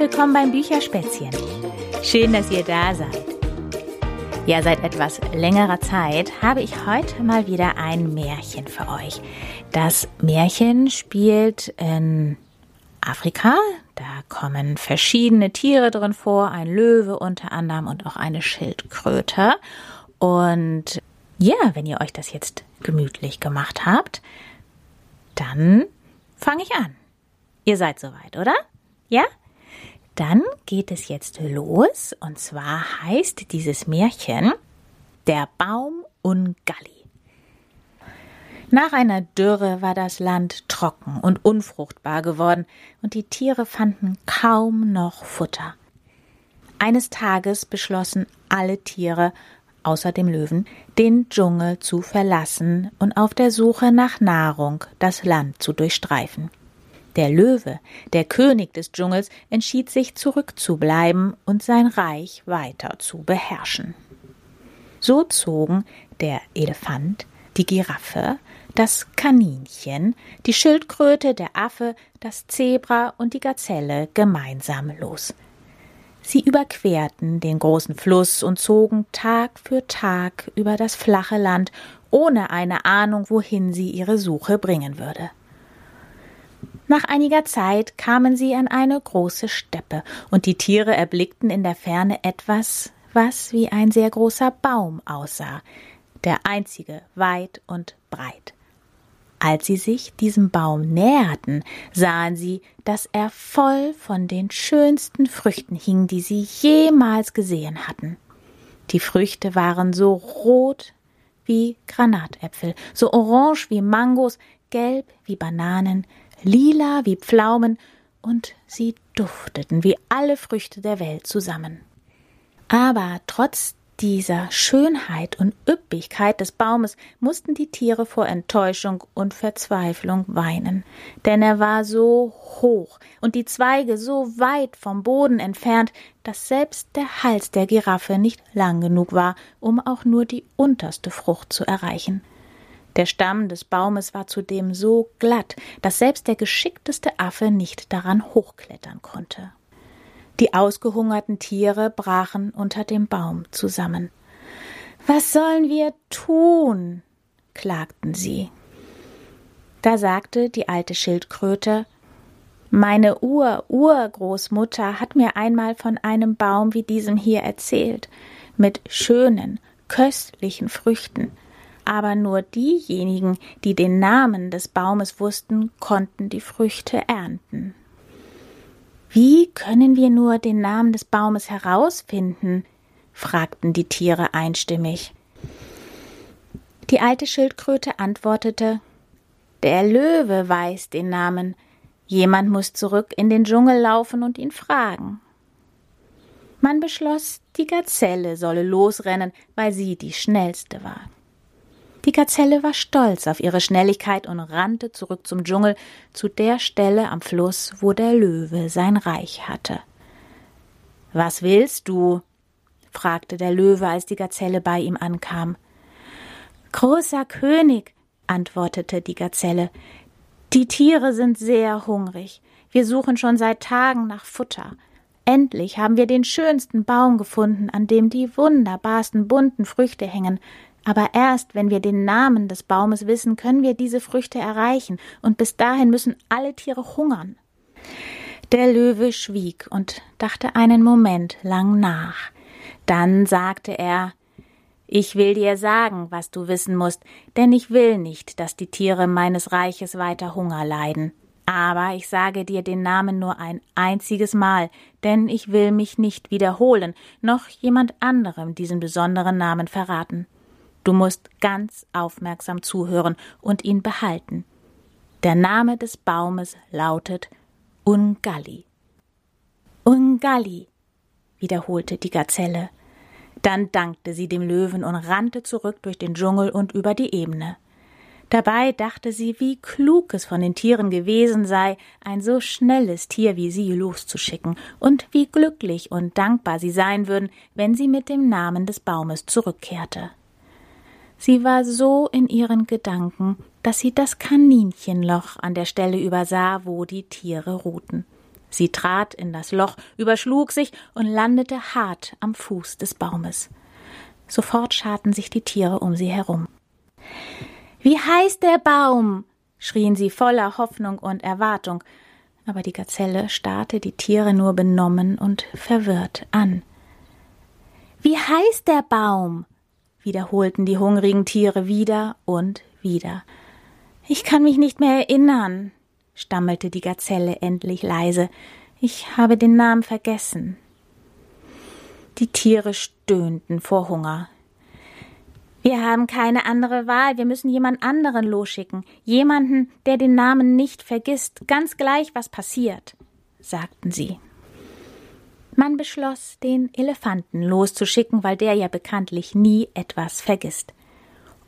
willkommen beim Bücherspätzchen. Schön, dass ihr da seid. Ja, seit etwas längerer Zeit habe ich heute mal wieder ein Märchen für euch. Das Märchen spielt in Afrika. Da kommen verschiedene Tiere drin vor, ein Löwe unter anderem und auch eine Schildkröte. Und ja, wenn ihr euch das jetzt gemütlich gemacht habt, dann fange ich an. Ihr seid soweit, oder? Ja? Dann geht es jetzt los. Und zwar heißt dieses Märchen Der Baum Ungalli. Nach einer Dürre war das Land trocken und unfruchtbar geworden, und die Tiere fanden kaum noch Futter. Eines Tages beschlossen alle Tiere, außer dem Löwen, den Dschungel zu verlassen und auf der Suche nach Nahrung das Land zu durchstreifen. Der Löwe, der König des Dschungels, entschied sich zurückzubleiben und sein Reich weiter zu beherrschen. So zogen der Elefant, die Giraffe, das Kaninchen, die Schildkröte, der Affe, das Zebra und die Gazelle gemeinsam los. Sie überquerten den großen Fluss und zogen Tag für Tag über das flache Land, ohne eine Ahnung, wohin sie ihre Suche bringen würde. Nach einiger Zeit kamen sie an eine große Steppe, und die Tiere erblickten in der Ferne etwas, was wie ein sehr großer Baum aussah, der einzige weit und breit. Als sie sich diesem Baum näherten, sahen sie, dass er voll von den schönsten Früchten hing, die sie jemals gesehen hatten. Die Früchte waren so rot wie Granatäpfel, so orange wie Mangos, gelb wie Bananen, lila wie Pflaumen, und sie dufteten wie alle Früchte der Welt zusammen. Aber trotz dieser Schönheit und Üppigkeit des Baumes mussten die Tiere vor Enttäuschung und Verzweiflung weinen, denn er war so hoch und die Zweige so weit vom Boden entfernt, dass selbst der Hals der Giraffe nicht lang genug war, um auch nur die unterste Frucht zu erreichen. Der Stamm des Baumes war zudem so glatt, dass selbst der geschickteste Affe nicht daran hochklettern konnte. Die ausgehungerten Tiere brachen unter dem Baum zusammen. Was sollen wir tun? klagten sie. Da sagte die alte Schildkröte Meine Ur-Urgroßmutter hat mir einmal von einem Baum wie diesem hier erzählt, mit schönen, köstlichen Früchten. Aber nur diejenigen, die den Namen des Baumes wussten, konnten die Früchte ernten. Wie können wir nur den Namen des Baumes herausfinden? fragten die Tiere einstimmig. Die alte Schildkröte antwortete Der Löwe weiß den Namen. Jemand muss zurück in den Dschungel laufen und ihn fragen. Man beschloss, die Gazelle solle losrennen, weil sie die schnellste war. Gazelle war stolz auf ihre Schnelligkeit und rannte zurück zum Dschungel, zu der Stelle am Fluss, wo der Löwe sein Reich hatte. Was willst du? fragte der Löwe, als die Gazelle bei ihm ankam. Großer König, antwortete die Gazelle, die Tiere sind sehr hungrig. Wir suchen schon seit Tagen nach Futter. Endlich haben wir den schönsten Baum gefunden, an dem die wunderbarsten bunten Früchte hängen. Aber erst wenn wir den Namen des Baumes wissen, können wir diese Früchte erreichen, und bis dahin müssen alle Tiere hungern. Der Löwe schwieg und dachte einen Moment lang nach. Dann sagte er Ich will dir sagen, was du wissen musst, denn ich will nicht, dass die Tiere meines Reiches weiter Hunger leiden. Aber ich sage dir den Namen nur ein einziges Mal, denn ich will mich nicht wiederholen, noch jemand anderem diesen besonderen Namen verraten. Du musst ganz aufmerksam zuhören und ihn behalten. Der Name des Baumes lautet Ungalli. Ungalli, wiederholte die Gazelle. Dann dankte sie dem Löwen und rannte zurück durch den Dschungel und über die Ebene. Dabei dachte sie, wie klug es von den Tieren gewesen sei, ein so schnelles Tier wie sie loszuschicken, und wie glücklich und dankbar sie sein würden, wenn sie mit dem Namen des Baumes zurückkehrte. Sie war so in ihren Gedanken, dass sie das Kaninchenloch an der Stelle übersah, wo die Tiere ruhten. Sie trat in das Loch, überschlug sich und landete hart am Fuß des Baumes. Sofort scharten sich die Tiere um sie herum. Wie heißt der Baum? schrien sie voller Hoffnung und Erwartung, aber die Gazelle starrte die Tiere nur benommen und verwirrt an. Wie heißt der Baum? Wiederholten die hungrigen Tiere wieder und wieder. Ich kann mich nicht mehr erinnern, stammelte die Gazelle endlich leise. Ich habe den Namen vergessen. Die Tiere stöhnten vor Hunger. Wir haben keine andere Wahl, wir müssen jemand anderen losschicken, jemanden, der den Namen nicht vergisst, ganz gleich, was passiert, sagten sie. Man beschloss, den Elefanten loszuschicken, weil der ja bekanntlich nie etwas vergisst.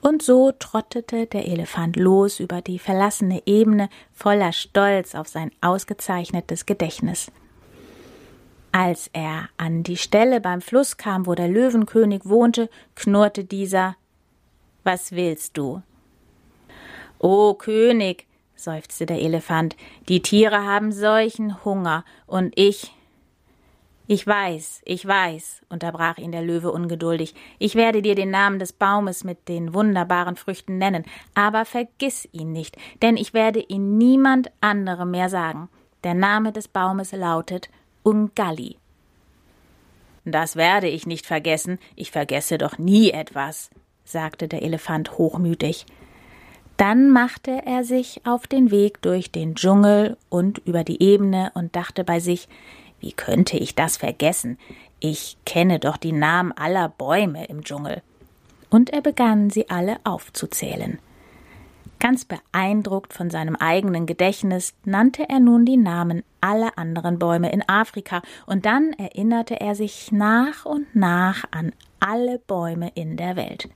Und so trottete der Elefant los über die verlassene Ebene voller Stolz auf sein ausgezeichnetes Gedächtnis. Als er an die Stelle beim Fluss kam, wo der Löwenkönig wohnte, knurrte dieser Was willst du? O König, seufzte der Elefant, die Tiere haben solchen Hunger, und ich, ich weiß, ich weiß, unterbrach ihn der Löwe ungeduldig, ich werde dir den Namen des Baumes mit den wunderbaren Früchten nennen, aber vergiss ihn nicht, denn ich werde ihn niemand anderem mehr sagen. Der Name des Baumes lautet Ungalli. Das werde ich nicht vergessen, ich vergesse doch nie etwas, sagte der Elefant hochmütig. Dann machte er sich auf den Weg durch den Dschungel und über die Ebene und dachte bei sich, wie könnte ich das vergessen? Ich kenne doch die Namen aller Bäume im Dschungel. Und er begann, sie alle aufzuzählen. Ganz beeindruckt von seinem eigenen Gedächtnis nannte er nun die Namen aller anderen Bäume in Afrika, und dann erinnerte er sich nach und nach an alle Bäume in der Welt.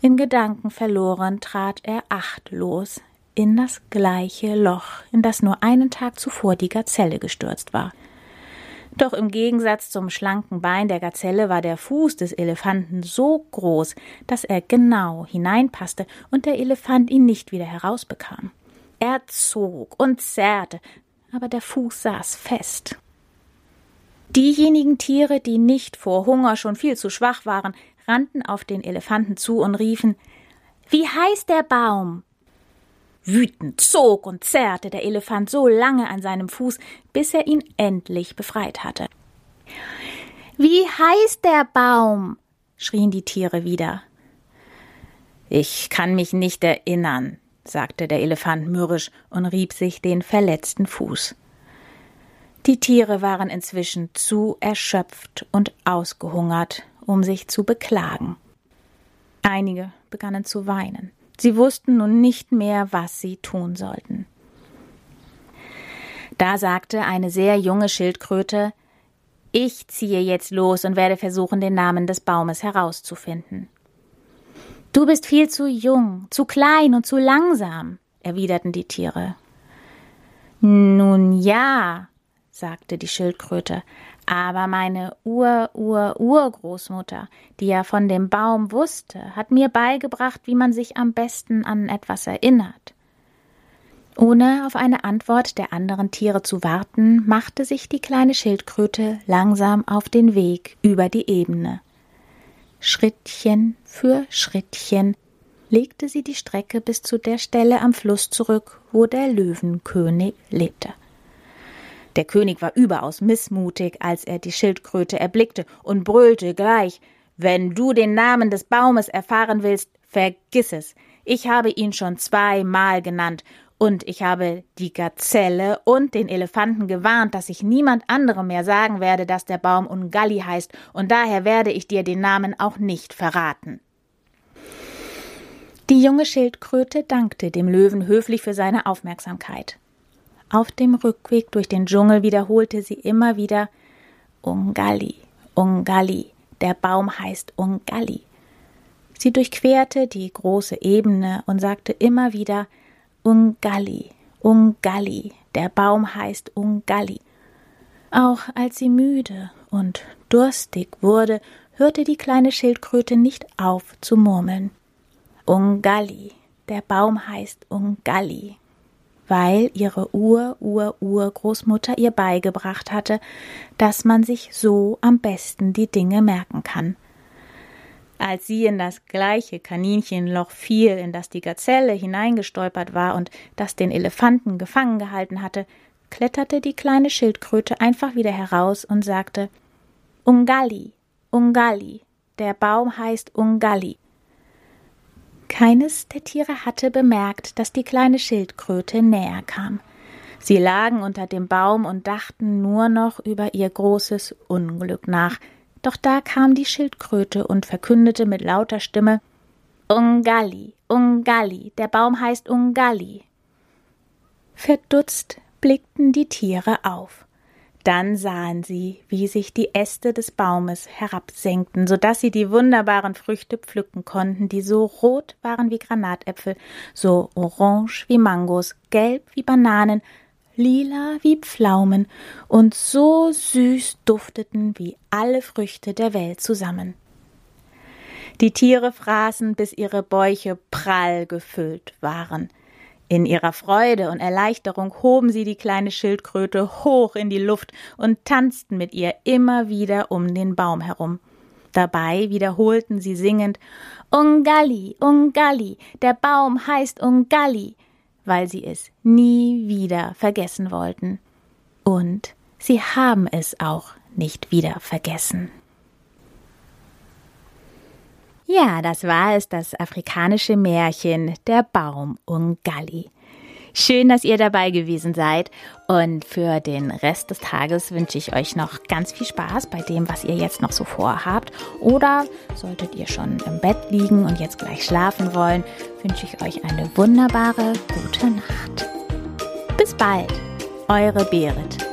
In Gedanken verloren trat er achtlos in das gleiche Loch, in das nur einen Tag zuvor die Gazelle gestürzt war. Doch im Gegensatz zum schlanken Bein der Gazelle war der Fuß des Elefanten so groß, dass er genau hineinpasste und der Elefant ihn nicht wieder herausbekam. Er zog und zerrte, aber der Fuß saß fest. Diejenigen Tiere, die nicht vor Hunger schon viel zu schwach waren, rannten auf den Elefanten zu und riefen Wie heißt der Baum? Wütend zog und zerrte der Elefant so lange an seinem Fuß, bis er ihn endlich befreit hatte. Wie heißt der Baum? schrien die Tiere wieder. Ich kann mich nicht erinnern, sagte der Elefant mürrisch und rieb sich den verletzten Fuß. Die Tiere waren inzwischen zu erschöpft und ausgehungert, um sich zu beklagen. Einige begannen zu weinen. Sie wussten nun nicht mehr, was sie tun sollten. Da sagte eine sehr junge Schildkröte Ich ziehe jetzt los und werde versuchen, den Namen des Baumes herauszufinden. Du bist viel zu jung, zu klein und zu langsam, erwiderten die Tiere. Nun ja, sagte die Schildkröte, aber meine Ur-Ur-Urgroßmutter, die ja von dem Baum wusste, hat mir beigebracht, wie man sich am besten an etwas erinnert. Ohne auf eine Antwort der anderen Tiere zu warten, machte sich die kleine Schildkröte langsam auf den Weg über die Ebene. Schrittchen für Schrittchen legte sie die Strecke bis zu der Stelle am Fluss zurück, wo der Löwenkönig lebte. Der König war überaus missmutig, als er die Schildkröte erblickte und brüllte gleich Wenn du den Namen des Baumes erfahren willst, vergiss es. Ich habe ihn schon zweimal genannt, und ich habe die Gazelle und den Elefanten gewarnt, dass ich niemand anderem mehr sagen werde, dass der Baum Ungalli heißt, und daher werde ich dir den Namen auch nicht verraten. Die junge Schildkröte dankte dem Löwen höflich für seine Aufmerksamkeit. Auf dem Rückweg durch den Dschungel wiederholte sie immer wieder Ungalli, Ungalli, der Baum heißt Ungalli. Sie durchquerte die große Ebene und sagte immer wieder Ungalli, Ungalli, der Baum heißt Ungalli. Auch als sie müde und durstig wurde, hörte die kleine Schildkröte nicht auf zu murmeln. Ungalli, der Baum heißt Ungalli. Weil ihre Ur-Ur-Urgroßmutter ihr beigebracht hatte, dass man sich so am besten die Dinge merken kann. Als sie in das gleiche Kaninchenloch fiel, in das die Gazelle hineingestolpert war und das den Elefanten gefangen gehalten hatte, kletterte die kleine Schildkröte einfach wieder heraus und sagte Ungalli, Ungalli, der Baum heißt Ungalli. Keines der Tiere hatte bemerkt, dass die kleine Schildkröte näher kam. Sie lagen unter dem Baum und dachten nur noch über ihr großes Unglück nach. Doch da kam die Schildkröte und verkündete mit lauter Stimme Ungalli, Ungalli, der Baum heißt Ungalli. Verdutzt blickten die Tiere auf. Dann sahen sie, wie sich die Äste des Baumes herabsenkten, so dass sie die wunderbaren Früchte pflücken konnten, die so rot waren wie Granatäpfel, so orange wie Mangos, gelb wie Bananen, lila wie Pflaumen und so süß dufteten wie alle Früchte der Welt zusammen. Die Tiere fraßen, bis ihre Bäuche prall gefüllt waren. In ihrer Freude und Erleichterung hoben sie die kleine Schildkröte hoch in die Luft und tanzten mit ihr immer wieder um den Baum herum. Dabei wiederholten sie singend Ungalli, Ungalli, der Baum heißt Ungalli, weil sie es nie wieder vergessen wollten. Und sie haben es auch nicht wieder vergessen. Ja, das war es, das afrikanische Märchen Der Baum Ungalli. Schön, dass ihr dabei gewesen seid. Und für den Rest des Tages wünsche ich euch noch ganz viel Spaß bei dem, was ihr jetzt noch so vorhabt. Oder solltet ihr schon im Bett liegen und jetzt gleich schlafen wollen, wünsche ich euch eine wunderbare gute Nacht. Bis bald, eure Berit.